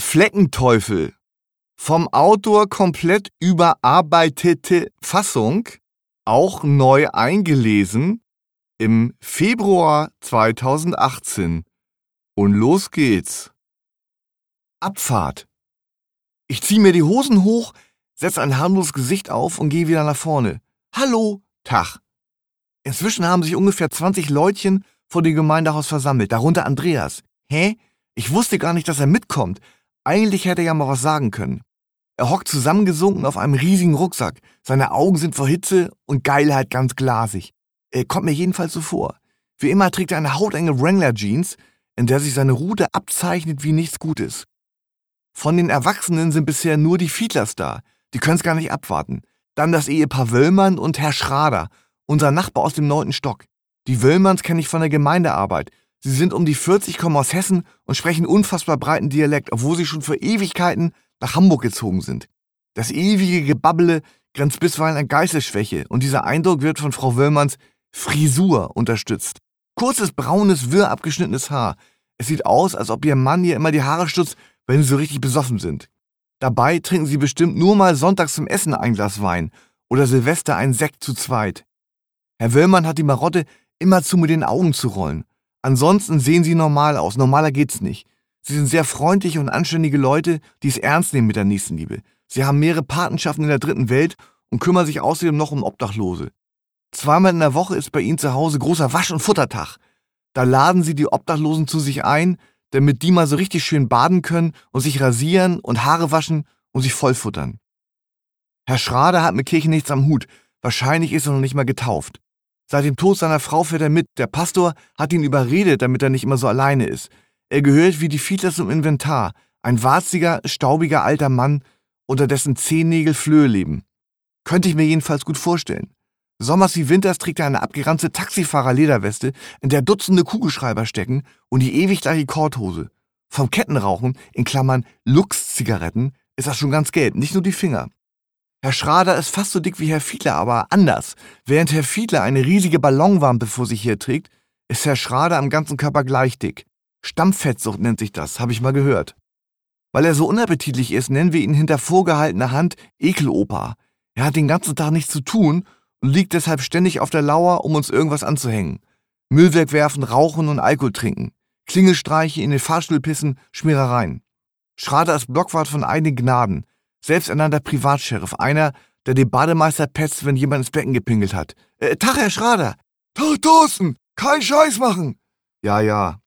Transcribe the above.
Fleckenteufel. Vom Autor komplett überarbeitete Fassung, auch neu eingelesen im Februar 2018. Und los geht's. Abfahrt. Ich zieh mir die Hosen hoch, setz ein harmloses Gesicht auf und gehe wieder nach vorne. Hallo, Tag. Inzwischen haben sich ungefähr 20 Leutchen vor dem Gemeindehaus versammelt, darunter Andreas. Hä? Ich wusste gar nicht, dass er mitkommt. Eigentlich hätte er ja mal was sagen können. Er hockt zusammengesunken auf einem riesigen Rucksack. Seine Augen sind vor Hitze und Geilheit ganz glasig. Er kommt mir jedenfalls so vor. Wie immer trägt er eine hautenge Wrangler-Jeans, in der sich seine Rute abzeichnet wie nichts Gutes. Von den Erwachsenen sind bisher nur die Fiedlers da. Die können es gar nicht abwarten. Dann das Ehepaar Wöllmann und Herr Schrader, unser Nachbar aus dem neunten Stock. Die Wöllmanns kenne ich von der Gemeindearbeit. Sie sind um die 40, kommen aus Hessen und sprechen unfassbar breiten Dialekt, obwohl sie schon für Ewigkeiten nach Hamburg gezogen sind. Das ewige Gebabbele grenzt bisweilen an Geistesschwäche und dieser Eindruck wird von Frau Wöllmanns Frisur unterstützt. Kurzes, braunes, wirr abgeschnittenes Haar. Es sieht aus, als ob ihr Mann ihr immer die Haare stutzt, wenn sie so richtig besoffen sind. Dabei trinken sie bestimmt nur mal sonntags zum Essen ein Glas Wein oder Silvester ein Sekt zu zweit. Herr Wöllmann hat die Marotte, immerzu mit den Augen zu rollen. Ansonsten sehen sie normal aus, normaler geht's nicht. Sie sind sehr freundliche und anständige Leute, die es ernst nehmen mit der Nächstenliebe. Sie haben mehrere Patenschaften in der dritten Welt und kümmern sich außerdem noch um Obdachlose. Zweimal in der Woche ist bei ihnen zu Hause großer Wasch- und Futtertag. Da laden sie die Obdachlosen zu sich ein, damit die mal so richtig schön baden können und sich rasieren und Haare waschen und sich vollfuttern. Herr Schrader hat mit Kirche nichts am Hut. Wahrscheinlich ist er noch nicht mal getauft. Seit dem Tod seiner Frau fährt er mit. Der Pastor hat ihn überredet, damit er nicht immer so alleine ist. Er gehört wie die Fiedlers zum Inventar. Ein warziger, staubiger alter Mann, unter dessen Zehennägel Flöhe leben. Könnte ich mir jedenfalls gut vorstellen. Sommers wie Winters trägt er eine abgeranzte Taxifahrer-Lederweste, in der Dutzende Kugelschreiber stecken und die ewig gleiche Korthose. Vom Kettenrauchen, in Klammern Lux-Zigaretten, ist das schon ganz gelb, nicht nur die Finger. Herr Schrader ist fast so dick wie Herr Fiedler, aber anders. Während Herr Fiedler eine riesige Ballonwampe vor sich her trägt, ist Herr Schrader am ganzen Körper gleich dick. Stammfettsucht nennt sich das, habe ich mal gehört. Weil er so unappetitlich ist, nennen wir ihn hinter vorgehaltener Hand Ekelopa. Er hat den ganzen Tag nichts zu tun und liegt deshalb ständig auf der Lauer, um uns irgendwas anzuhängen. Müllwerk werfen, rauchen und Alkohol trinken. Klingelstreiche in den Fahrstuhl pissen, Schmierereien. Schrader ist Blockwart von einigen Gnaden. Selbsternannter Privatsheriff. Einer, der den Bademeister petzt, wenn jemand ins Becken gepinkelt hat. Äh, Tag, Herr Schrader! Tag, Thorsten! Kein Scheiß machen! Ja, ja.